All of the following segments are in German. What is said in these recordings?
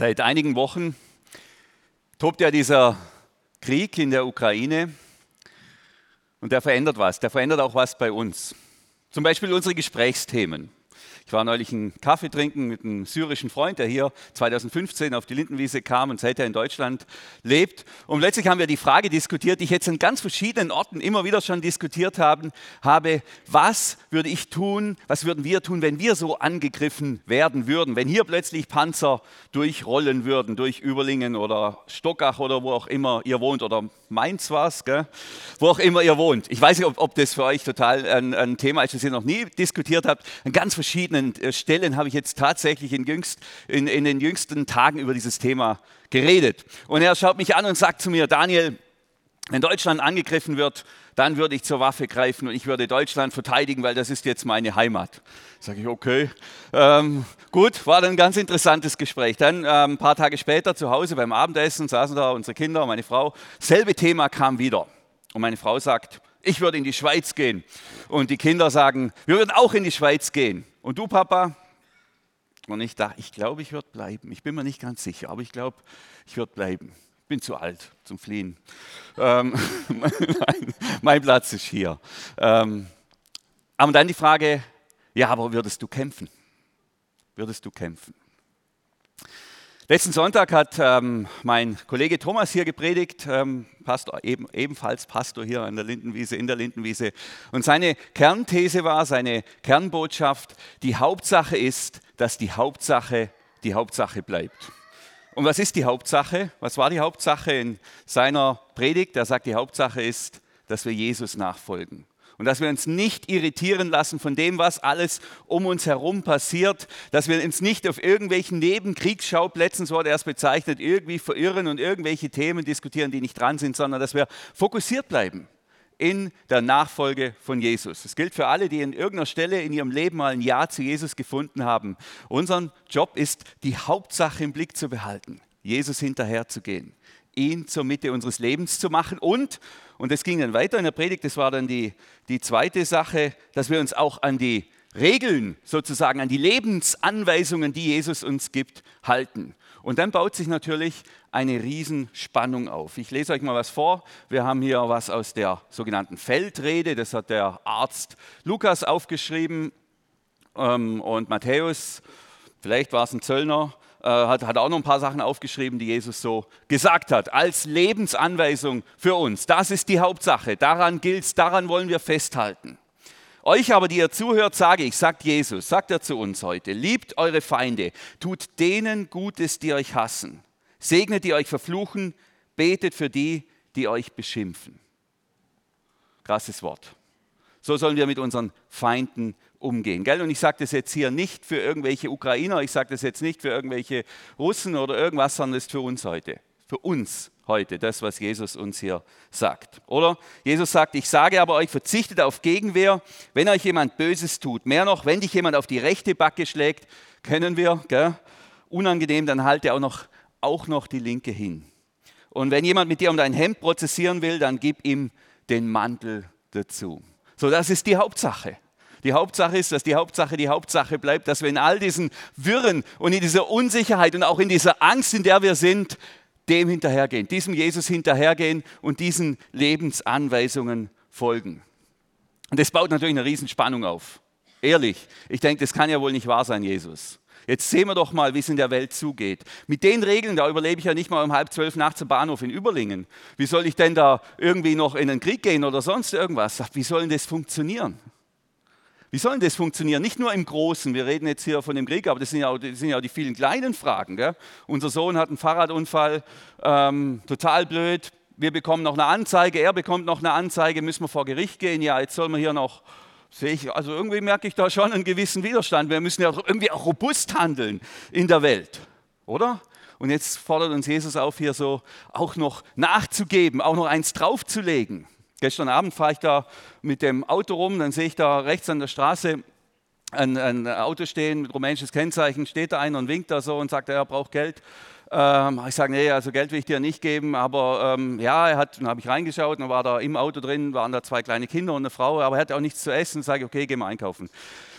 Seit einigen Wochen tobt ja dieser Krieg in der Ukraine und der verändert was. Der verändert auch was bei uns. Zum Beispiel unsere Gesprächsthemen. Ich war neulich einen Kaffee trinken mit einem syrischen Freund, der hier 2015 auf die Lindenwiese kam und seither in Deutschland lebt. Und letztlich haben wir die Frage diskutiert, die ich jetzt an ganz verschiedenen Orten immer wieder schon diskutiert haben, habe, was würde ich tun, was würden wir tun, wenn wir so angegriffen werden würden, wenn hier plötzlich Panzer durchrollen würden, durch Überlingen oder Stockach oder wo auch immer ihr wohnt oder Mainz war es, wo auch immer ihr wohnt. Ich weiß nicht, ob, ob das für euch total ein, ein Thema ist, das ihr noch nie diskutiert habt. An ganz verschiedenen äh, Stellen habe ich jetzt tatsächlich in, jüngst, in, in den jüngsten Tagen über dieses Thema geredet. Und er schaut mich an und sagt zu mir, Daniel, wenn Deutschland angegriffen wird, dann würde ich zur Waffe greifen und ich würde Deutschland verteidigen, weil das ist jetzt meine Heimat. Sage ich, okay. Ähm, gut, war dann ein ganz interessantes Gespräch. Dann ähm, ein paar Tage später zu Hause beim Abendessen saßen da unsere Kinder und meine Frau. Selbe Thema kam wieder. Und meine Frau sagt, ich würde in die Schweiz gehen. Und die Kinder sagen, wir würden auch in die Schweiz gehen. Und du, Papa? Und ich dachte, ich glaube, ich würde bleiben. Ich bin mir nicht ganz sicher, aber ich glaube, ich würde bleiben bin zu alt zum Fliehen. Ähm, mein, mein, Platz ist hier. Ähm, aber dann die Frage, ja, aber würdest du kämpfen? Würdest du kämpfen? Letzten Sonntag hat ähm, mein Kollege Thomas hier gepredigt, ähm, Pastor, eben, ebenfalls Pastor hier an der Lindenwiese, in der Lindenwiese. Und seine Kernthese war, seine Kernbotschaft, die Hauptsache ist, dass die Hauptsache die Hauptsache bleibt. Und was ist die Hauptsache? Was war die Hauptsache in seiner Predigt? Er sagt, die Hauptsache ist, dass wir Jesus nachfolgen. Und dass wir uns nicht irritieren lassen von dem, was alles um uns herum passiert, dass wir uns nicht auf irgendwelchen Nebenkriegsschauplätzen, so hat er es bezeichnet, irgendwie verirren und irgendwelche Themen diskutieren, die nicht dran sind, sondern dass wir fokussiert bleiben in der Nachfolge von Jesus. Das gilt für alle, die in irgendeiner Stelle in ihrem Leben mal ein Ja zu Jesus gefunden haben. Unser Job ist, die Hauptsache im Blick zu behalten, Jesus hinterherzugehen, ihn zur Mitte unseres Lebens zu machen und, und es ging dann weiter in der Predigt, das war dann die, die zweite Sache, dass wir uns auch an die Regeln sozusagen, an die Lebensanweisungen, die Jesus uns gibt, halten. Und dann baut sich natürlich eine Riesenspannung auf. Ich lese euch mal was vor. Wir haben hier was aus der sogenannten Feldrede, das hat der Arzt Lukas aufgeschrieben ähm, und Matthäus, vielleicht war es ein Zöllner, äh, hat, hat auch noch ein paar Sachen aufgeschrieben, die Jesus so gesagt hat, als Lebensanweisung für uns. Das ist die Hauptsache, daran gilt es, daran wollen wir festhalten. Euch aber, die ihr zuhört, sage ich, sagt Jesus, sagt er zu uns heute, liebt eure Feinde, tut denen Gutes, die euch hassen, segnet die euch verfluchen, betet für die, die euch beschimpfen. Krasses Wort. So sollen wir mit unseren Feinden umgehen. Gell? Und ich sage das jetzt hier nicht für irgendwelche Ukrainer, ich sage das jetzt nicht für irgendwelche Russen oder irgendwas, sondern es ist für uns heute. Für uns heute, das, was Jesus uns hier sagt. Oder Jesus sagt, ich sage aber euch, verzichtet auf Gegenwehr, wenn euch jemand Böses tut. Mehr noch, wenn dich jemand auf die rechte Backe schlägt, kennen wir, gell? unangenehm, dann halte auch noch, auch noch die linke hin. Und wenn jemand mit dir um dein Hemd prozessieren will, dann gib ihm den Mantel dazu. So, das ist die Hauptsache. Die Hauptsache ist, dass die Hauptsache die Hauptsache bleibt, dass wir in all diesen Wirren und in dieser Unsicherheit und auch in dieser Angst, in der wir sind, dem hinterhergehen, diesem Jesus hinterhergehen und diesen Lebensanweisungen folgen. Und das baut natürlich eine Riesenspannung auf. Ehrlich, ich denke, das kann ja wohl nicht wahr sein, Jesus. Jetzt sehen wir doch mal, wie es in der Welt zugeht. Mit den Regeln, da überlebe ich ja nicht mal um halb zwölf nachts im Bahnhof in Überlingen. Wie soll ich denn da irgendwie noch in den Krieg gehen oder sonst irgendwas? Wie soll denn das funktionieren? Wie soll denn das funktionieren? Nicht nur im Großen, wir reden jetzt hier von dem Krieg, aber das sind ja auch, sind ja auch die vielen kleinen Fragen. Gell? Unser Sohn hat einen Fahrradunfall, ähm, total blöd. Wir bekommen noch eine Anzeige, er bekommt noch eine Anzeige, müssen wir vor Gericht gehen. Ja, jetzt soll man hier noch, sehe ich, also irgendwie merke ich da schon einen gewissen Widerstand. Wir müssen ja irgendwie auch robust handeln in der Welt, oder? Und jetzt fordert uns Jesus auf, hier so auch noch nachzugeben, auch noch eins draufzulegen. Gestern Abend fahre ich da mit dem Auto rum, dann sehe ich da rechts an der Straße ein, ein Auto stehen mit rumänisches Kennzeichen, steht da einer und winkt da so und sagt, er braucht Geld. Ähm, ich sage, nee, also Geld will ich dir nicht geben, aber ähm, ja, er hat, dann habe ich reingeschaut, dann war da im Auto drin, waren da zwei kleine Kinder und eine Frau, aber er hat auch nichts zu essen. Sage ich, okay, gehen wir einkaufen.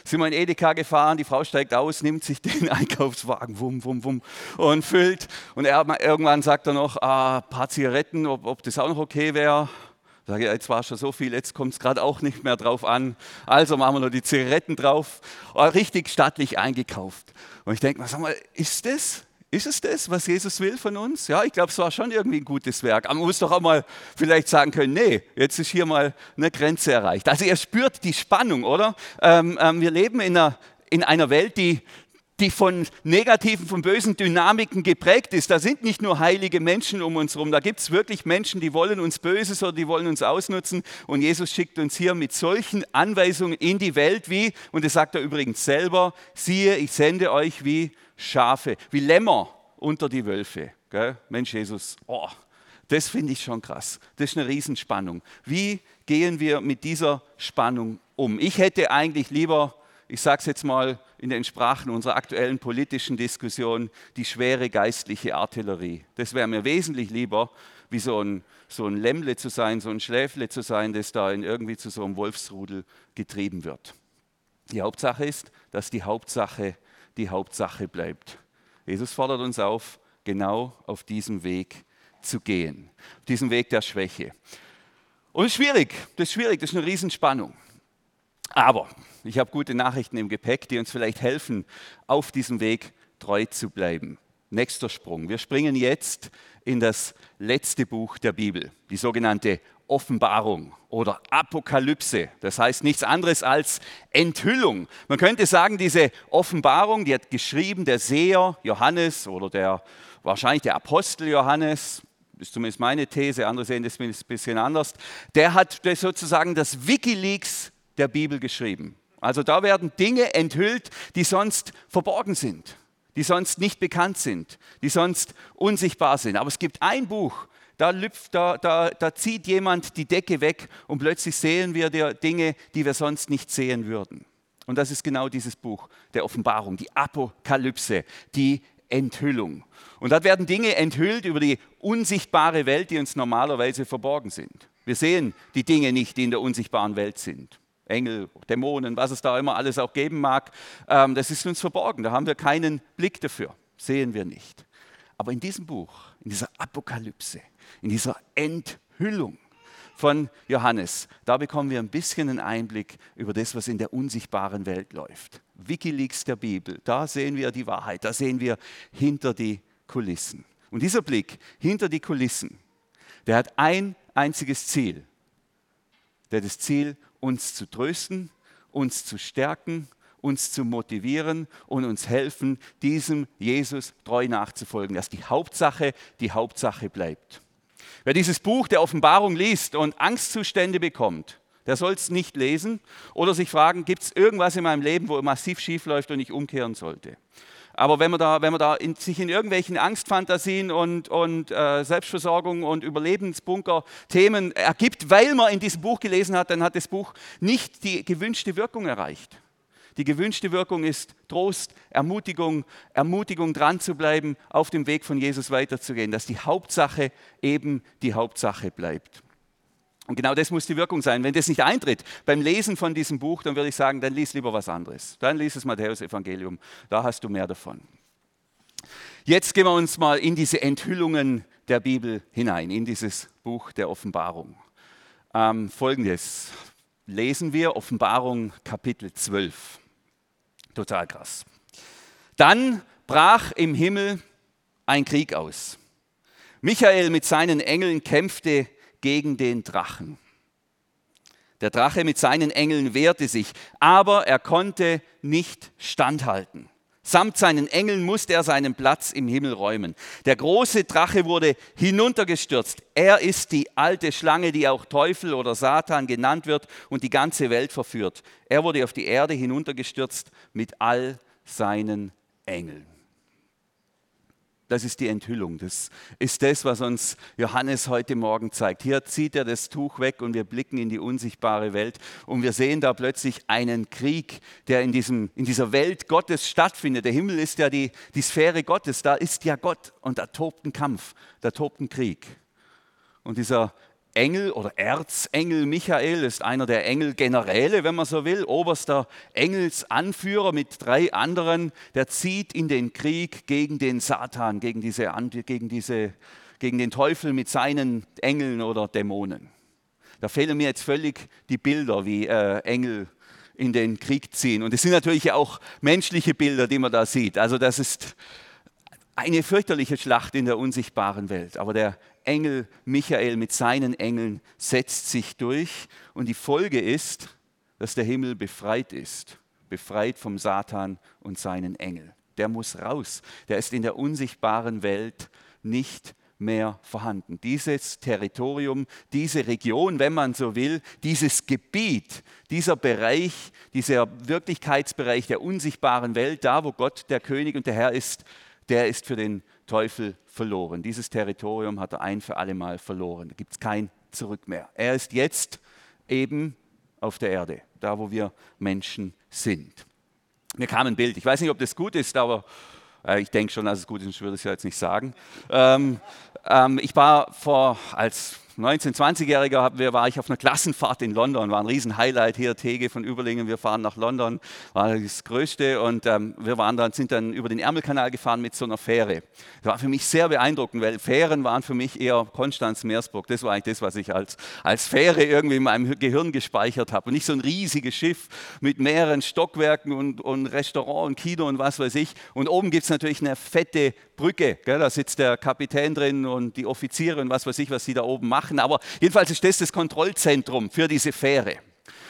Sind wir in Edeka gefahren, die Frau steigt aus, nimmt sich den Einkaufswagen, wum, wum, wum, und füllt. Und er, irgendwann sagt er noch, ah, ein paar Zigaretten, ob, ob das auch noch okay wäre. Sage jetzt war schon so viel, jetzt kommt es gerade auch nicht mehr drauf an. Also machen wir noch die Zigaretten drauf. Oh, richtig stattlich eingekauft. Und ich denke sag mal, ist das? Ist es das, was Jesus will von uns? Ja, ich glaube, es war schon irgendwie ein gutes Werk. Aber man muss doch auch mal vielleicht sagen können, nee, jetzt ist hier mal eine Grenze erreicht. Also ihr spürt die Spannung, oder? Ähm, ähm, wir leben in einer, in einer Welt, die, die von negativen, von bösen Dynamiken geprägt ist. Da sind nicht nur heilige Menschen um uns herum, da gibt es wirklich Menschen, die wollen uns Böses oder die wollen uns ausnutzen. Und Jesus schickt uns hier mit solchen Anweisungen in die Welt wie, und das sagt er übrigens selber, siehe, ich sende euch wie Schafe, wie Lämmer unter die Wölfe. Gell? Mensch, Jesus, oh, das finde ich schon krass. Das ist eine Riesenspannung. Wie gehen wir mit dieser Spannung um? Ich hätte eigentlich lieber, ich sage es jetzt mal in den Sprachen unserer aktuellen politischen Diskussion, die schwere geistliche Artillerie. Das wäre mir wesentlich lieber, wie so ein, so ein Lämmle zu sein, so ein Schläfle zu sein, das da irgendwie zu so einem Wolfsrudel getrieben wird. Die Hauptsache ist, dass die Hauptsache die Hauptsache bleibt. Jesus fordert uns auf, genau auf diesem Weg zu gehen, auf diesem Weg der Schwäche. Und es ist schwierig, das ist schwierig, das ist eine Riesenspannung. Aber ich habe gute Nachrichten im Gepäck, die uns vielleicht helfen, auf diesem Weg treu zu bleiben. Nächster Sprung. Wir springen jetzt in das letzte Buch der Bibel, die sogenannte Offenbarung oder Apokalypse. Das heißt nichts anderes als Enthüllung. Man könnte sagen, diese Offenbarung, die hat geschrieben der Seher Johannes oder der wahrscheinlich der Apostel Johannes, ist zumindest meine These, andere sehen das ein bisschen anders. Der hat sozusagen das Wikileaks der Bibel geschrieben. Also da werden Dinge enthüllt, die sonst verborgen sind, die sonst nicht bekannt sind, die sonst unsichtbar sind. Aber es gibt ein Buch, da, lüpft, da, da, da zieht jemand die Decke weg und plötzlich sehen wir Dinge, die wir sonst nicht sehen würden. Und das ist genau dieses Buch der Offenbarung, die Apokalypse, die Enthüllung. Und dort werden Dinge enthüllt über die unsichtbare Welt, die uns normalerweise verborgen sind. Wir sehen die Dinge nicht, die in der unsichtbaren Welt sind. Engel, Dämonen, was es da immer alles auch geben mag, ähm, das ist uns verborgen. Da haben wir keinen Blick dafür, sehen wir nicht. Aber in diesem Buch, in dieser Apokalypse, in dieser Enthüllung von Johannes, da bekommen wir ein bisschen einen Einblick über das, was in der unsichtbaren Welt läuft. Wikileaks der Bibel, da sehen wir die Wahrheit, da sehen wir hinter die Kulissen. Und dieser Blick hinter die Kulissen, der hat ein einziges Ziel. Der das Ziel, uns zu trösten, uns zu stärken, uns zu motivieren und uns helfen, diesem Jesus treu nachzufolgen, dass die Hauptsache die Hauptsache bleibt. Wer dieses Buch der Offenbarung liest und Angstzustände bekommt, der soll es nicht lesen oder sich fragen, gibt es irgendwas in meinem Leben, wo massiv schief läuft und ich umkehren sollte. Aber wenn man da, wenn man da in, sich in irgendwelchen Angstfantasien und, und äh, Selbstversorgung und Überlebensbunker-Themen ergibt, weil man in diesem Buch gelesen hat, dann hat das Buch nicht die gewünschte Wirkung erreicht. Die gewünschte Wirkung ist Trost, Ermutigung, Ermutigung dran zu bleiben, auf dem Weg von Jesus weiterzugehen, dass die Hauptsache eben die Hauptsache bleibt. Und genau das muss die Wirkung sein. Wenn das nicht eintritt beim Lesen von diesem Buch, dann würde ich sagen, dann lies lieber was anderes. Dann lies das Matthäus-Evangelium, da hast du mehr davon. Jetzt gehen wir uns mal in diese Enthüllungen der Bibel hinein, in dieses Buch der Offenbarung. Ähm, Folgendes lesen wir, Offenbarung Kapitel 12. Total krass. Dann brach im Himmel ein Krieg aus. Michael mit seinen Engeln kämpfte gegen den Drachen. Der Drache mit seinen Engeln wehrte sich, aber er konnte nicht standhalten. Samt seinen Engeln musste er seinen Platz im Himmel räumen. Der große Drache wurde hinuntergestürzt. Er ist die alte Schlange, die auch Teufel oder Satan genannt wird und die ganze Welt verführt. Er wurde auf die Erde hinuntergestürzt mit all seinen Engeln. Das ist die Enthüllung. Das ist das, was uns Johannes heute Morgen zeigt. Hier zieht er das Tuch weg und wir blicken in die unsichtbare Welt und wir sehen da plötzlich einen Krieg, der in, diesem, in dieser Welt Gottes stattfindet. Der Himmel ist ja die, die Sphäre Gottes, da ist ja Gott und da tobt ein Kampf, da tobt ein Krieg. Und dieser Engel oder Erzengel Michael ist einer der Engelgeneräle, wenn man so will, oberster Engelsanführer mit drei anderen, der zieht in den Krieg gegen den Satan, gegen, diese, gegen, diese, gegen den Teufel mit seinen Engeln oder Dämonen. Da fehlen mir jetzt völlig die Bilder, wie äh, Engel in den Krieg ziehen. Und es sind natürlich auch menschliche Bilder, die man da sieht. Also das ist eine fürchterliche Schlacht in der unsichtbaren Welt. Aber der Engel Michael mit seinen Engeln setzt sich durch und die Folge ist, dass der Himmel befreit ist, befreit vom Satan und seinen Engeln. Der muss raus, der ist in der unsichtbaren Welt nicht mehr vorhanden. Dieses Territorium, diese Region, wenn man so will, dieses Gebiet, dieser Bereich, dieser Wirklichkeitsbereich der unsichtbaren Welt, da wo Gott der König und der Herr ist, der ist für den Teufel verloren. Dieses Territorium hat er ein für alle Mal verloren. Da gibt es kein Zurück mehr. Er ist jetzt eben auf der Erde, da wo wir Menschen sind. Mir kam ein Bild, ich weiß nicht, ob das gut ist, aber äh, ich denke schon, dass es gut ist, ich würde es ja jetzt nicht sagen. Ähm, ähm, ich war vor, als 19-, 20-Jähriger war ich auf einer Klassenfahrt in London, war ein Riesen-Highlight hier, Tege von Überlingen, wir fahren nach London, war das Größte und ähm, wir waren dann, sind dann über den Ärmelkanal gefahren mit so einer Fähre. Das war für mich sehr beeindruckend, weil Fähren waren für mich eher Konstanz-Meersburg, das war eigentlich das, was ich als, als Fähre irgendwie in meinem Gehirn gespeichert habe und nicht so ein riesiges Schiff mit mehreren Stockwerken und, und Restaurant und Kino und was weiß ich und oben gibt es natürlich eine fette Brücke, gell? da sitzt der Kapitän drin und die Offiziere und was weiß ich, was sie da oben machen machen, aber jedenfalls ist das das Kontrollzentrum für diese Fähre.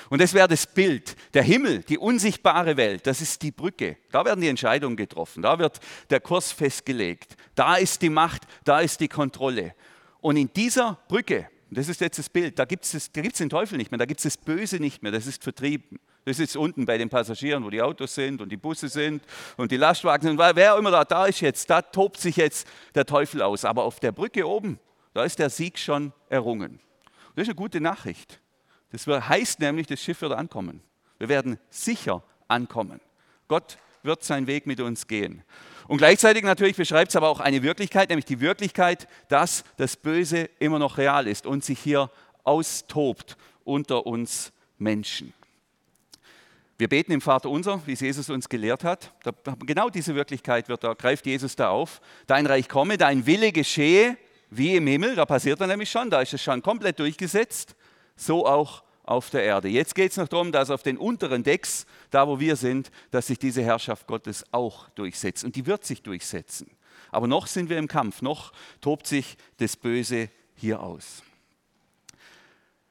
Und das wäre das Bild. Der Himmel, die unsichtbare Welt, das ist die Brücke. Da werden die Entscheidungen getroffen, da wird der Kurs festgelegt. Da ist die Macht, da ist die Kontrolle. Und in dieser Brücke, das ist jetzt das Bild, da gibt es den Teufel nicht mehr, da gibt es das Böse nicht mehr, das ist vertrieben. Das ist unten bei den Passagieren, wo die Autos sind und die Busse sind und die Lastwagen sind. Wer immer da, da ist jetzt, da tobt sich jetzt der Teufel aus. Aber auf der Brücke oben, da ist der Sieg schon errungen. Und das ist eine gute Nachricht. Das heißt nämlich, das Schiff wird ankommen. Wir werden sicher ankommen. Gott wird seinen Weg mit uns gehen. Und gleichzeitig natürlich beschreibt es aber auch eine Wirklichkeit, nämlich die Wirklichkeit, dass das Böse immer noch real ist und sich hier austobt unter uns Menschen. Wir beten im Vater unser, wie es Jesus uns gelehrt hat. Genau diese Wirklichkeit wird, da greift Jesus da auf. Dein Reich komme, dein Wille geschehe, wie im Himmel, da passiert dann nämlich schon, da ist es schon komplett durchgesetzt, so auch auf der Erde. Jetzt geht es noch darum, dass auf den unteren Decks, da wo wir sind, dass sich diese Herrschaft Gottes auch durchsetzt. Und die wird sich durchsetzen. Aber noch sind wir im Kampf, noch tobt sich das Böse hier aus.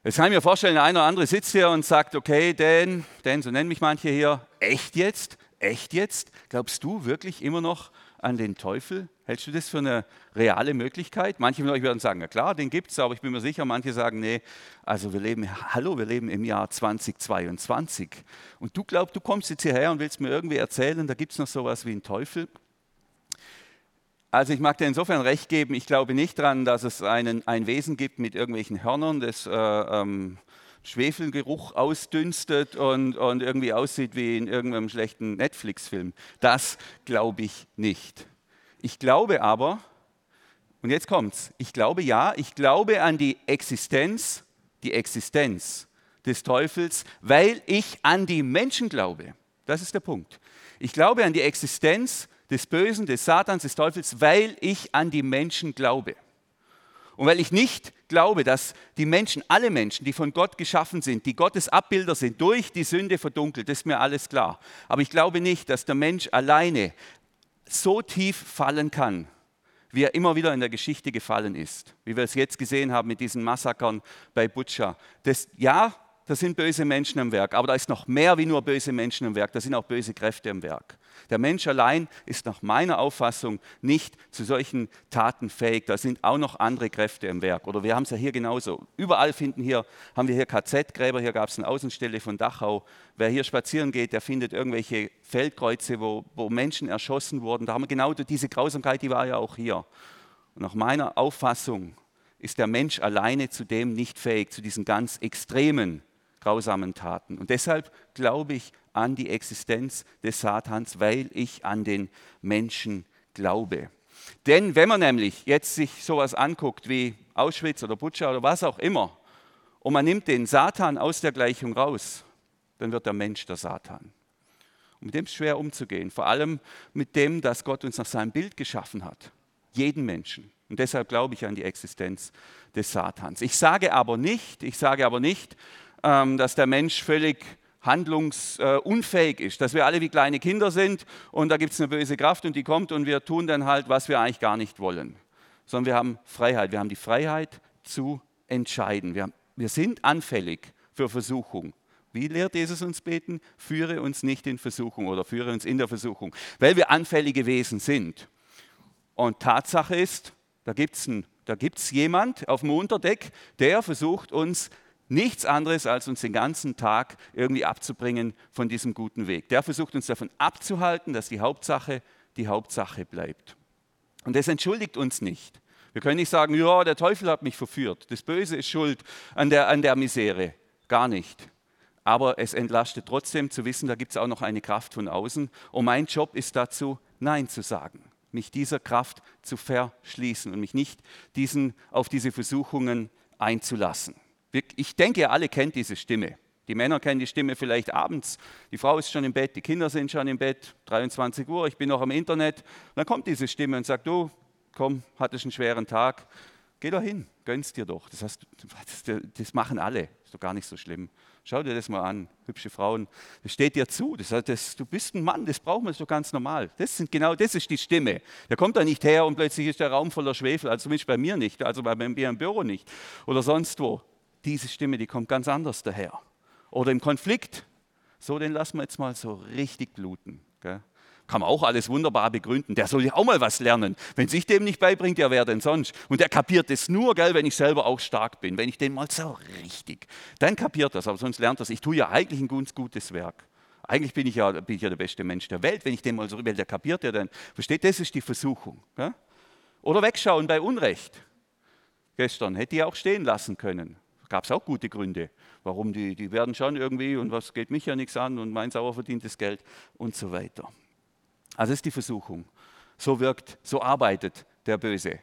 Jetzt kann ich mir vorstellen, der eine oder andere sitzt hier und sagt, okay, Dan, Dan, so nennen mich manche hier, echt jetzt? Echt jetzt? Glaubst du wirklich immer noch an den Teufel? Hältst du das für eine reale Möglichkeit? Manche von euch werden sagen, ja klar, den gibt es, aber ich bin mir sicher, manche sagen, nee, also wir leben, hallo, wir leben im Jahr 2022. Und du glaubst, du kommst jetzt hierher und willst mir irgendwie erzählen, da gibt es noch sowas wie einen Teufel? Also ich mag dir insofern recht geben, ich glaube nicht daran, dass es einen, ein Wesen gibt mit irgendwelchen Hörnern, das äh, ähm, Schwefelgeruch ausdünstet und, und irgendwie aussieht wie in irgendeinem schlechten Netflix-Film. Das glaube ich nicht. Ich glaube aber, und jetzt kommt's, ich glaube ja, ich glaube an die Existenz, die Existenz des Teufels, weil ich an die Menschen glaube. Das ist der Punkt. Ich glaube an die Existenz des Bösen, des Satans, des Teufels, weil ich an die Menschen glaube. Und weil ich nicht glaube, dass die Menschen, alle Menschen, die von Gott geschaffen sind, die Gottes Abbilder sind, durch die Sünde verdunkelt, ist mir alles klar. Aber ich glaube nicht, dass der Mensch alleine so tief fallen kann, wie er immer wieder in der Geschichte gefallen ist. Wie wir es jetzt gesehen haben mit diesen Massakern bei Butscha. Das, ja, da sind böse Menschen am Werk, aber da ist noch mehr wie nur böse Menschen am Werk, da sind auch böse Kräfte am Werk. Der Mensch allein ist nach meiner Auffassung nicht zu solchen Taten fähig. Da sind auch noch andere Kräfte im Werk. Oder wir haben es ja hier genauso. Überall finden hier, haben wir hier KZ-Gräber, hier gab es eine Außenstelle von Dachau. Wer hier spazieren geht, der findet irgendwelche Feldkreuze, wo, wo Menschen erschossen wurden. Da haben wir genau diese Grausamkeit, die war ja auch hier. Und nach meiner Auffassung ist der Mensch alleine zu dem nicht fähig, zu diesen ganz extremen grausamen Taten. Und deshalb glaube ich an die Existenz des Satans, weil ich an den Menschen glaube. Denn wenn man nämlich jetzt sich sowas anguckt wie Auschwitz oder Butscha oder was auch immer, und man nimmt den Satan aus der Gleichung raus, dann wird der Mensch der Satan. Und mit dem ist schwer umzugehen, vor allem mit dem, dass Gott uns nach seinem Bild geschaffen hat. Jeden Menschen. Und deshalb glaube ich an die Existenz des Satans. Ich sage aber nicht, ich sage aber nicht, dass der Mensch völlig handlungsunfähig ist, dass wir alle wie kleine Kinder sind und da gibt es eine böse Kraft und die kommt und wir tun dann halt, was wir eigentlich gar nicht wollen, sondern wir haben Freiheit, wir haben die Freiheit zu entscheiden. Wir, wir sind anfällig für Versuchung. Wie lehrt Jesus uns beten? Führe uns nicht in Versuchung oder führe uns in der Versuchung, weil wir anfällige Wesen sind. Und Tatsache ist, da gibt es jemand auf dem Unterdeck, der versucht uns nichts anderes, als uns den ganzen Tag irgendwie abzubringen von diesem guten Weg. Der versucht uns davon abzuhalten, dass die Hauptsache die Hauptsache bleibt. Und das entschuldigt uns nicht. Wir können nicht sagen, ja, der Teufel hat mich verführt, das Böse ist schuld an der, an der Misere. Gar nicht. Aber es entlastet trotzdem zu wissen, da gibt es auch noch eine Kraft von außen. Und mein Job ist dazu, Nein zu sagen, mich dieser Kraft zu verschließen und mich nicht diesen, auf diese Versuchungen einzulassen. Ich denke, ihr alle kennt diese Stimme. Die Männer kennen die Stimme vielleicht abends. Die Frau ist schon im Bett, die Kinder sind schon im Bett, 23 Uhr, ich bin noch am Internet. dann kommt diese Stimme und sagt, du, komm, hattest einen schweren Tag, geh doch hin, gönnst dir doch. Das, heißt, das machen alle, ist doch gar nicht so schlimm. Schau dir das mal an, hübsche Frauen, das steht dir zu. Das heißt, das, du bist ein Mann, das braucht man so ganz normal. Das sind genau, das ist die Stimme. Der kommt da nicht her und plötzlich ist der Raum voller Schwefel, also zumindest bei mir nicht, also bei mir im Büro nicht oder sonst wo diese Stimme, die kommt ganz anders daher. Oder im Konflikt, so den lassen wir jetzt mal so richtig bluten. Gell? Kann man auch alles wunderbar begründen. Der soll ja auch mal was lernen. Wenn sich dem nicht beibringt, ja, wer denn sonst? Und der kapiert es nur, gell, wenn ich selber auch stark bin. Wenn ich den mal so richtig, dann kapiert das. Aber sonst lernt das. Ich tue ja eigentlich ein ganz gutes Werk. Eigentlich bin ich, ja, bin ich ja der beste Mensch der Welt, wenn ich den mal so, weil der kapiert ja dann. Versteht, das ist die Versuchung. Gell? Oder wegschauen bei Unrecht. Gestern hätte ich auch stehen lassen können gab es auch gute Gründe, warum die, die werden schon irgendwie und was geht mich ja nichts an und mein sauer verdientes Geld und so weiter. Also ist die Versuchung. So wirkt, so arbeitet der Böse.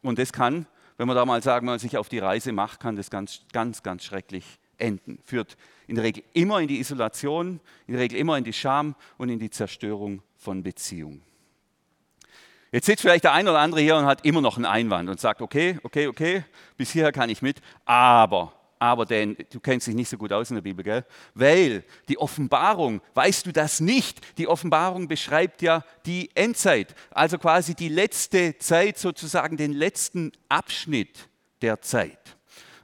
Und das kann, wenn man da mal sagen, man sich auf die Reise macht, kann das ganz, ganz, ganz schrecklich enden. Führt in der Regel immer in die Isolation, in der Regel immer in die Scham und in die Zerstörung von Beziehungen. Jetzt sitzt vielleicht der ein oder andere hier und hat immer noch einen Einwand und sagt, okay, okay, okay, bis hierher kann ich mit, aber, aber denn, du kennst dich nicht so gut aus in der Bibel, gell? Weil die Offenbarung, weißt du das nicht? Die Offenbarung beschreibt ja die Endzeit, also quasi die letzte Zeit, sozusagen den letzten Abschnitt der Zeit.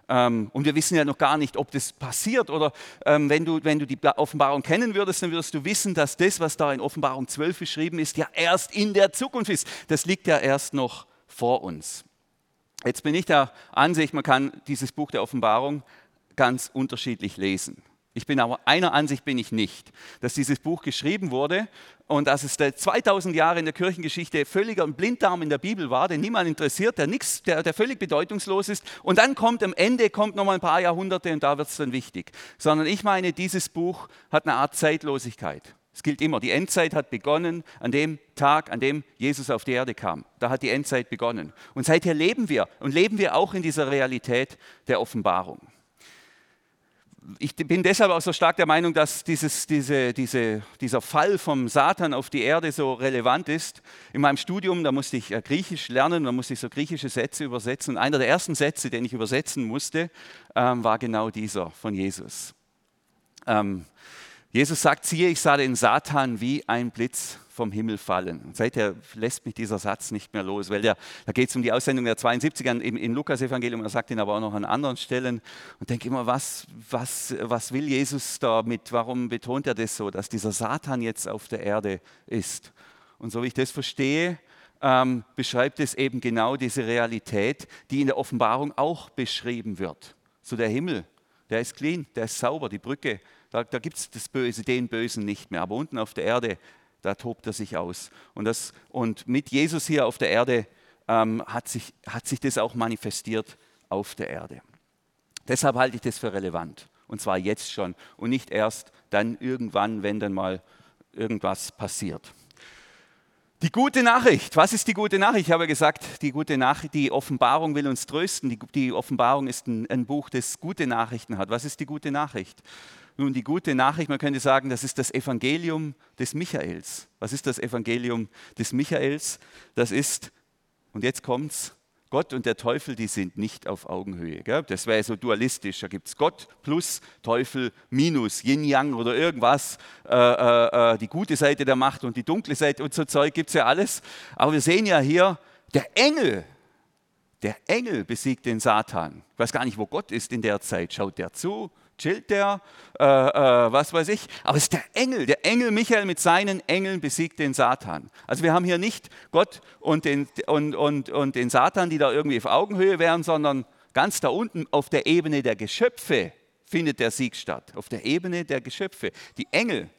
Ähm, und wir wissen ja noch gar nicht, ob das passiert. Oder ähm, wenn, du, wenn du die Offenbarung kennen würdest, dann würdest du wissen, dass das, was da in Offenbarung 12 beschrieben ist, ja erst in der Zukunft ist. Das liegt ja erst noch vor uns. Jetzt bin ich der Ansicht, man kann dieses Buch der Offenbarung ganz unterschiedlich lesen. Ich bin aber einer Ansicht bin ich nicht, dass dieses Buch geschrieben wurde und dass es 2000 Jahre in der Kirchengeschichte völliger Blinddarm in der Bibel war, den niemand interessiert, der, nix, der, der völlig bedeutungslos ist. Und dann kommt am Ende kommt noch mal ein paar Jahrhunderte und da wird es dann wichtig. Sondern ich meine, dieses Buch hat eine Art Zeitlosigkeit. Es gilt immer, die Endzeit hat begonnen an dem Tag, an dem Jesus auf die Erde kam. Da hat die Endzeit begonnen. Und seither leben wir und leben wir auch in dieser Realität der Offenbarung ich bin deshalb auch so stark der Meinung, dass dieses, diese, diese, dieser Fall vom Satan auf die Erde so relevant ist. In meinem Studium, da musste ich äh, Griechisch lernen, da musste ich so griechische Sätze übersetzen. Und einer der ersten Sätze, den ich übersetzen musste, ähm, war genau dieser von Jesus. Ähm, Jesus sagt, siehe, ich sah den Satan wie ein Blitz vom Himmel fallen. Seither lässt mich dieser Satz nicht mehr los, weil der, da geht es um die Aussendung der 72er im, im Lukas-Evangelium, er sagt ihn aber auch noch an anderen Stellen und denke immer, was, was, was will Jesus damit? Warum betont er das so, dass dieser Satan jetzt auf der Erde ist? Und so wie ich das verstehe, ähm, beschreibt es eben genau diese Realität, die in der Offenbarung auch beschrieben wird. So der Himmel, der ist clean, der ist sauber, die Brücke, da, da gibt es das Böse, den Bösen nicht mehr. Aber unten auf der Erde, da tobt er sich aus. Und, das, und mit Jesus hier auf der Erde ähm, hat, sich, hat sich das auch manifestiert auf der Erde. Deshalb halte ich das für relevant. Und zwar jetzt schon und nicht erst dann irgendwann, wenn dann mal irgendwas passiert. Die gute Nachricht, was ist die gute Nachricht? Ich habe gesagt, die gute Nachricht, die Offenbarung will uns trösten. Die, die Offenbarung ist ein, ein, Buch, das gute Nachrichten hat. Was ist die gute Nachricht? Nun, die gute Nachricht, man könnte sagen, das ist das Evangelium des Michaels. Was ist das Evangelium des Michaels? Das ist, und jetzt kommt's, Gott und der Teufel, die sind nicht auf Augenhöhe. Gell? Das wäre so dualistisch. Da gibt es Gott plus Teufel minus Yin-Yang oder irgendwas. Äh, äh, äh, die gute Seite der Macht und die dunkle Seite und so Zeug gibt es ja alles. Aber wir sehen ja hier, der Engel, der Engel besiegt den Satan. Ich weiß gar nicht, wo Gott ist in der Zeit. Schaut der zu? Chillt der, äh, äh, was weiß ich. Aber es ist der Engel, der Engel Michael mit seinen Engeln besiegt den Satan. Also wir haben hier nicht Gott und den, und, und, und den Satan, die da irgendwie auf Augenhöhe wären, sondern ganz da unten auf der Ebene der Geschöpfe findet der Sieg statt. Auf der Ebene der Geschöpfe. Die Engel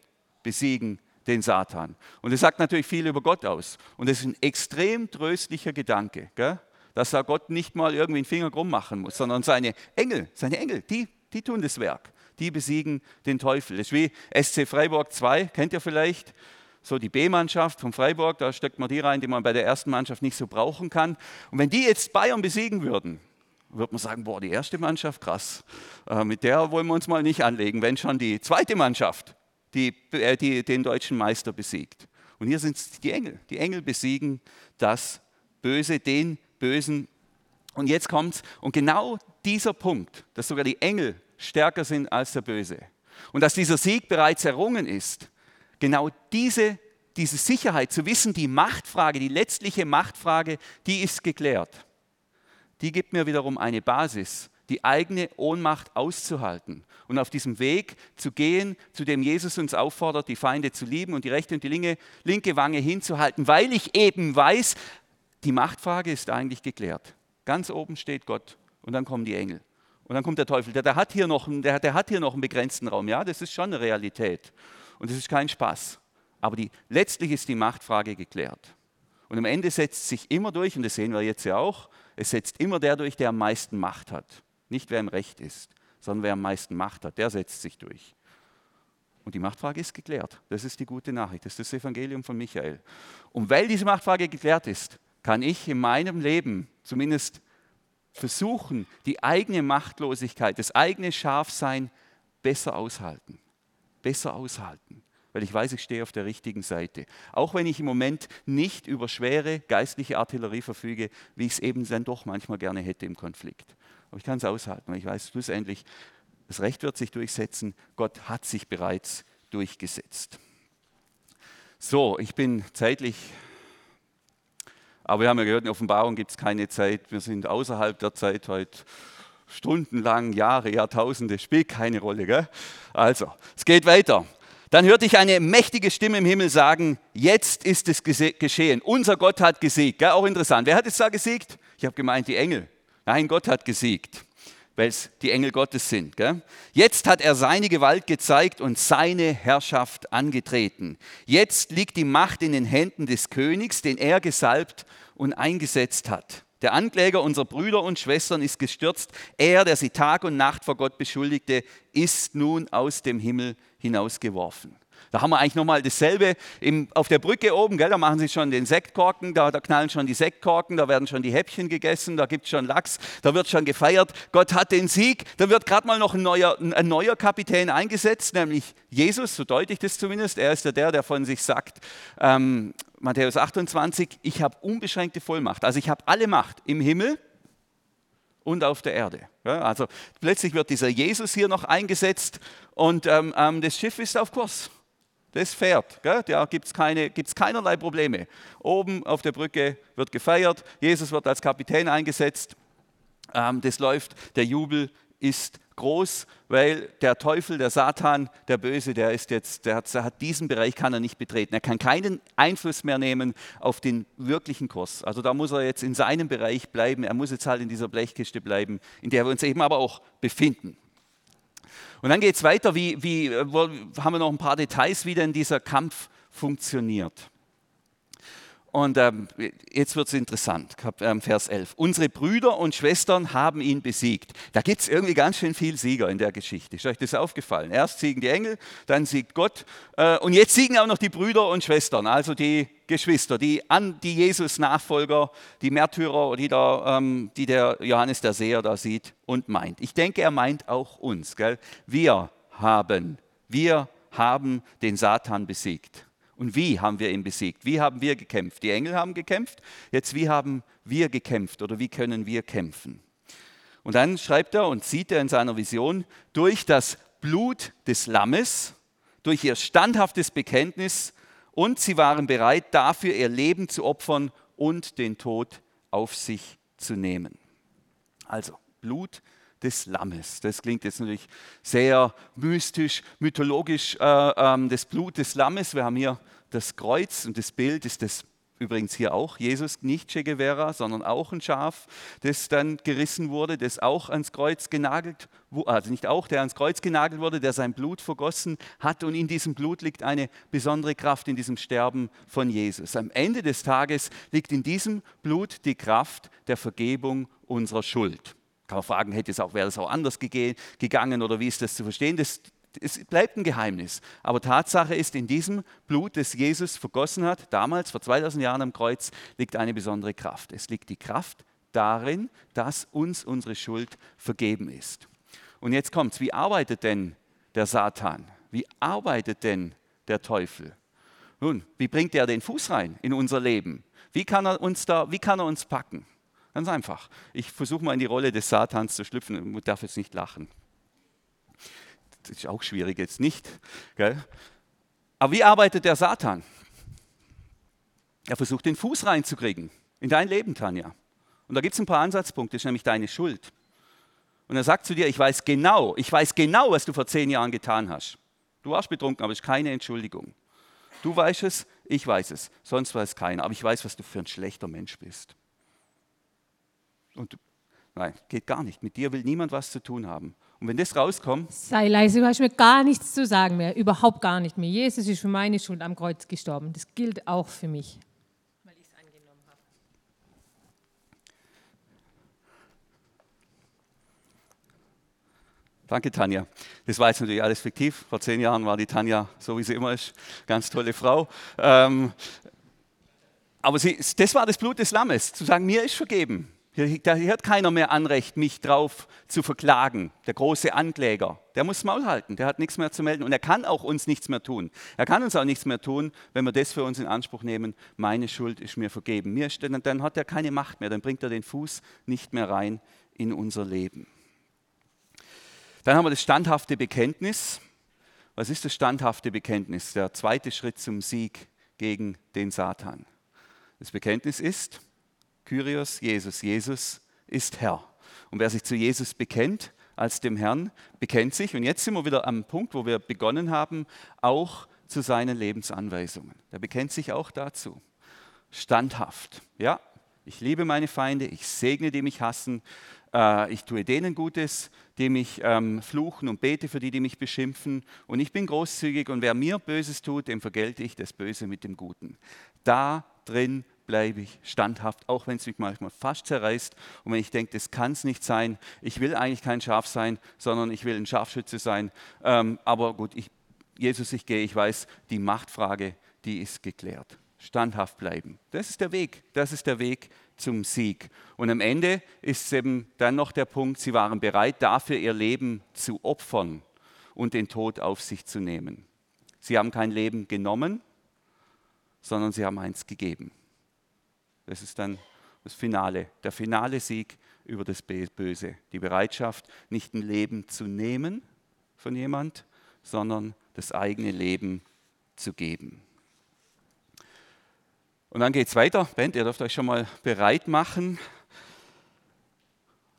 besiegen den Satan. Und das sagt natürlich viel über Gott aus. Und das ist ein extrem tröstlicher Gedanke, gell? dass da Gott nicht mal irgendwie einen Finger krumm machen muss, sondern seine Engel, seine Engel, die die tun das Werk. Die besiegen den Teufel. Das ist wie SC Freiburg 2, kennt ihr vielleicht? So die B-Mannschaft von Freiburg, da steckt man die rein, die man bei der ersten Mannschaft nicht so brauchen kann. Und wenn die jetzt Bayern besiegen würden, würde man sagen, boah, die erste Mannschaft, krass. Äh, mit der wollen wir uns mal nicht anlegen, wenn schon die zweite Mannschaft die, äh, die, den deutschen Meister besiegt. Und hier sind es die Engel. Die Engel besiegen das Böse, den Bösen und jetzt kommt's. Und genau dieser Punkt, dass sogar die Engel stärker sind als der Böse und dass dieser Sieg bereits errungen ist, genau diese, diese Sicherheit zu wissen, die Machtfrage, die letztliche Machtfrage, die ist geklärt. Die gibt mir wiederum eine Basis, die eigene Ohnmacht auszuhalten und auf diesem Weg zu gehen, zu dem Jesus uns auffordert, die Feinde zu lieben und die rechte und die linke, linke Wange hinzuhalten, weil ich eben weiß, die Machtfrage ist eigentlich geklärt. Ganz oben steht Gott und dann kommen die Engel. Und dann kommt der Teufel. Der, der, hat hier noch, der, der hat hier noch einen begrenzten Raum. Ja, das ist schon eine Realität. Und das ist kein Spaß. Aber die, letztlich ist die Machtfrage geklärt. Und am Ende setzt sich immer durch, und das sehen wir jetzt ja auch, es setzt immer der durch, der am meisten Macht hat. Nicht wer im Recht ist, sondern wer am meisten Macht hat, der setzt sich durch. Und die Machtfrage ist geklärt. Das ist die gute Nachricht. Das ist das Evangelium von Michael. Und weil diese Machtfrage geklärt ist, kann ich in meinem Leben zumindest versuchen, die eigene Machtlosigkeit, das eigene Scharfsein besser aushalten. Besser aushalten, weil ich weiß, ich stehe auf der richtigen Seite. Auch wenn ich im Moment nicht über schwere geistliche Artillerie verfüge, wie ich es eben dann doch manchmal gerne hätte im Konflikt. Aber ich kann es aushalten, weil ich weiß schlussendlich, das Recht wird sich durchsetzen. Gott hat sich bereits durchgesetzt. So, ich bin zeitlich aber wir haben ja gehört, in Offenbarung gibt es keine Zeit. Wir sind außerhalb der Zeit heute stundenlang, Jahre, Jahrtausende, spielt keine Rolle. Gell? Also, es geht weiter. Dann hörte ich eine mächtige Stimme im Himmel sagen, jetzt ist es geschehen. Unser Gott hat gesiegt. Gell? Auch interessant. Wer hat es da gesiegt? Ich habe gemeint, die Engel. Nein, Gott hat gesiegt, weil es die Engel Gottes sind. Gell? Jetzt hat er seine Gewalt gezeigt und seine Herrschaft angetreten. Jetzt liegt die Macht in den Händen des Königs, den er gesalbt und eingesetzt hat. Der Ankläger unserer Brüder und Schwestern ist gestürzt. Er, der sie Tag und Nacht vor Gott beschuldigte, ist nun aus dem Himmel hinausgeworfen. Da haben wir eigentlich nochmal dasselbe Im, auf der Brücke oben, gell, da machen sie schon den Sektkorken, da, da knallen schon die Sektkorken, da werden schon die Häppchen gegessen, da gibt es schon Lachs, da wird schon gefeiert. Gott hat den Sieg, da wird gerade mal noch ein neuer, ein neuer Kapitän eingesetzt, nämlich Jesus, so deute ich das zumindest. Er ist ja der, der von sich sagt, ähm, Matthäus 28, ich habe unbeschränkte Vollmacht. Also ich habe alle Macht im Himmel und auf der Erde. Also plötzlich wird dieser Jesus hier noch eingesetzt und ähm, ähm, das Schiff ist auf Kurs. Das fährt, gell? da gibt es keine, gibt's keinerlei Probleme. Oben auf der Brücke wird gefeiert, Jesus wird als Kapitän eingesetzt, ähm, das läuft, der Jubel ist groß, weil der Teufel, der Satan, der Böse, der ist jetzt, der hat, der hat, diesen Bereich kann er nicht betreten. Er kann keinen Einfluss mehr nehmen auf den wirklichen Kurs. Also da muss er jetzt in seinem Bereich bleiben. Er muss jetzt halt in dieser Blechkiste bleiben, in der wir uns eben aber auch befinden. Und dann geht es weiter, wie, wie, äh, haben wir noch ein paar Details, wie denn dieser Kampf funktioniert. Und ähm, jetzt wird es interessant, ähm, Vers 11. Unsere Brüder und Schwestern haben ihn besiegt. Da gibt es irgendwie ganz schön viel Sieger in der Geschichte. Ist euch das aufgefallen? Erst siegen die Engel, dann siegt Gott äh, und jetzt siegen auch noch die Brüder und Schwestern, also die Geschwister, die, an, die Jesus-Nachfolger, die Märtyrer, die, da, ähm, die der Johannes der Seher da sieht und meint. Ich denke, er meint auch uns. Gell? Wir haben, wir haben den Satan besiegt. Und wie haben wir ihn besiegt? Wie haben wir gekämpft? Die Engel haben gekämpft. Jetzt, wie haben wir gekämpft oder wie können wir kämpfen? Und dann schreibt er und sieht er in seiner Vision, durch das Blut des Lammes, durch ihr standhaftes Bekenntnis und sie waren bereit, dafür ihr Leben zu opfern und den Tod auf sich zu nehmen. Also Blut des Lammes. Das klingt jetzt natürlich sehr mystisch, mythologisch, äh, äh, das Blut des Lammes. Wir haben hier das Kreuz und das Bild ist das übrigens hier auch Jesus, nicht Che Guevara, sondern auch ein Schaf, das dann gerissen wurde, das auch ans Kreuz genagelt, also nicht auch, der ans Kreuz genagelt wurde, der sein Blut vergossen hat und in diesem Blut liegt eine besondere Kraft in diesem Sterben von Jesus. Am Ende des Tages liegt in diesem Blut die Kraft der Vergebung unserer Schuld. Kann man fragen, hätte es auch, wäre es auch anders gegangen oder wie ist das zu verstehen? Das, es bleibt ein Geheimnis. Aber Tatsache ist, in diesem Blut, das Jesus vergossen hat, damals vor 2000 Jahren am Kreuz, liegt eine besondere Kraft. Es liegt die Kraft darin, dass uns unsere Schuld vergeben ist. Und jetzt kommt's. Wie arbeitet denn der Satan? Wie arbeitet denn der Teufel? Nun, wie bringt er den Fuß rein in unser Leben? Wie kann er uns da, wie kann er uns packen? Ganz einfach. Ich versuche mal in die Rolle des Satans zu schlüpfen und darf jetzt nicht lachen. Das ist auch schwierig jetzt nicht. Gell? Aber wie arbeitet der Satan? Er versucht den Fuß reinzukriegen in dein Leben, Tanja. Und da gibt es ein paar Ansatzpunkte, das ist nämlich deine Schuld. Und er sagt zu dir, ich weiß genau, ich weiß genau, was du vor zehn Jahren getan hast. Du warst betrunken, aber es ist keine Entschuldigung. Du weißt es, ich weiß es, sonst weiß keiner. Aber ich weiß, was du für ein schlechter Mensch bist. Und nein, geht gar nicht. Mit dir will niemand was zu tun haben. Und wenn das rauskommt. Sei leise, du hast mir gar nichts zu sagen mehr. Überhaupt gar nicht mehr. Jesus ist für meine Schuld am Kreuz gestorben. Das gilt auch für mich. Weil ich es angenommen habe. Danke, Tanja. Das war jetzt natürlich alles fiktiv. Vor zehn Jahren war die Tanja, so wie sie immer ist, ganz tolle Frau. Ähm, aber sie, das war das Blut des Lammes, zu sagen, mir ist vergeben. Da hat keiner mehr Anrecht, mich drauf zu verklagen. Der große Ankläger, der muss Maul halten, der hat nichts mehr zu melden und er kann auch uns nichts mehr tun. Er kann uns auch nichts mehr tun, wenn wir das für uns in Anspruch nehmen, meine Schuld ist mir vergeben. Mir ist, dann hat er keine Macht mehr, dann bringt er den Fuß nicht mehr rein in unser Leben. Dann haben wir das standhafte Bekenntnis. Was ist das standhafte Bekenntnis? Der zweite Schritt zum Sieg gegen den Satan. Das Bekenntnis ist, Kyrios, Jesus. Jesus ist Herr. Und wer sich zu Jesus bekennt als dem Herrn, bekennt sich, und jetzt sind wir wieder am Punkt, wo wir begonnen haben, auch zu seinen Lebensanweisungen. Er bekennt sich auch dazu. Standhaft. Ja, ich liebe meine Feinde, ich segne, die mich hassen, äh, ich tue denen Gutes, die mich ähm, fluchen und bete für die, die mich beschimpfen. Und ich bin großzügig und wer mir Böses tut, dem vergelte ich das Böse mit dem Guten. Da drin bleibe ich standhaft, auch wenn es mich manchmal fast zerreißt und wenn ich denke, das kann es nicht sein. Ich will eigentlich kein Schaf sein, sondern ich will ein Scharfschütze sein. Ähm, aber gut, ich, Jesus, ich gehe, ich weiß, die Machtfrage, die ist geklärt. Standhaft bleiben. Das ist der Weg. Das ist der Weg zum Sieg. Und am Ende ist eben dann noch der Punkt, sie waren bereit, dafür ihr Leben zu opfern und den Tod auf sich zu nehmen. Sie haben kein Leben genommen, sondern sie haben eins gegeben. Das ist dann das Finale, der finale Sieg über das Böse. Die Bereitschaft, nicht ein Leben zu nehmen von jemand, sondern das eigene Leben zu geben. Und dann geht es weiter. Band, ihr dürft euch schon mal bereit machen.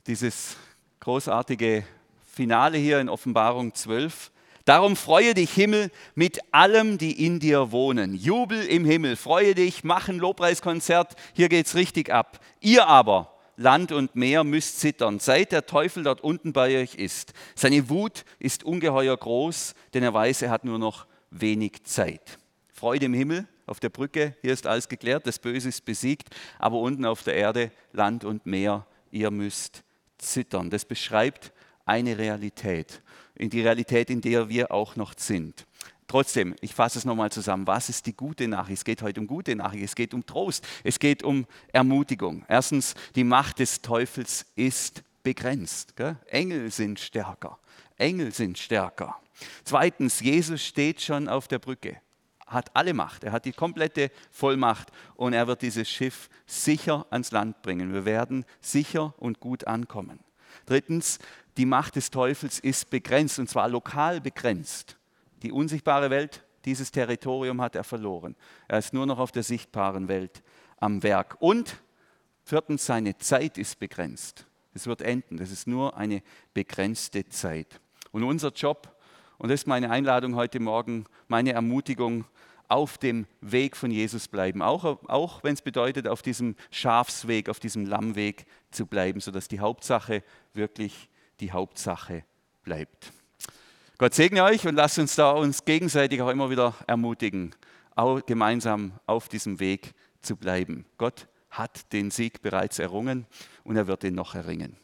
Dieses großartige Finale hier in Offenbarung 12. Darum freue dich, Himmel, mit allem, die in dir wohnen. Jubel im Himmel, freue dich, mach ein Lobpreiskonzert, hier geht es richtig ab. Ihr aber, Land und Meer, müsst zittern, seit der Teufel dort unten bei euch ist. Seine Wut ist ungeheuer groß, denn er weiß, er hat nur noch wenig Zeit. Freude im Himmel, auf der Brücke, hier ist alles geklärt, das Böse ist besiegt, aber unten auf der Erde, Land und Meer, ihr müsst zittern. Das beschreibt eine Realität, in die Realität, in der wir auch noch sind. Trotzdem, ich fasse es nochmal zusammen. Was ist die gute Nachricht? Es geht heute um gute Nachricht, es geht um Trost, es geht um Ermutigung. Erstens, die Macht des Teufels ist begrenzt. Gell? Engel sind stärker. Engel sind stärker. Zweitens, Jesus steht schon auf der Brücke, hat alle Macht, er hat die komplette Vollmacht und er wird dieses Schiff sicher ans Land bringen. Wir werden sicher und gut ankommen. Drittens, die Macht des Teufels ist begrenzt und zwar lokal begrenzt. Die unsichtbare Welt, dieses Territorium hat er verloren. Er ist nur noch auf der sichtbaren Welt am Werk. Und viertens, seine Zeit ist begrenzt. Es wird enden. Das ist nur eine begrenzte Zeit. Und unser Job, und das ist meine Einladung heute Morgen, meine Ermutigung, auf dem Weg von Jesus bleiben, auch, auch wenn es bedeutet, auf diesem Schafsweg, auf diesem Lammweg zu bleiben, sodass die Hauptsache wirklich die Hauptsache bleibt. Gott segne euch und lasst uns da uns gegenseitig auch immer wieder ermutigen, auch gemeinsam auf diesem Weg zu bleiben. Gott hat den Sieg bereits errungen und er wird ihn noch erringen.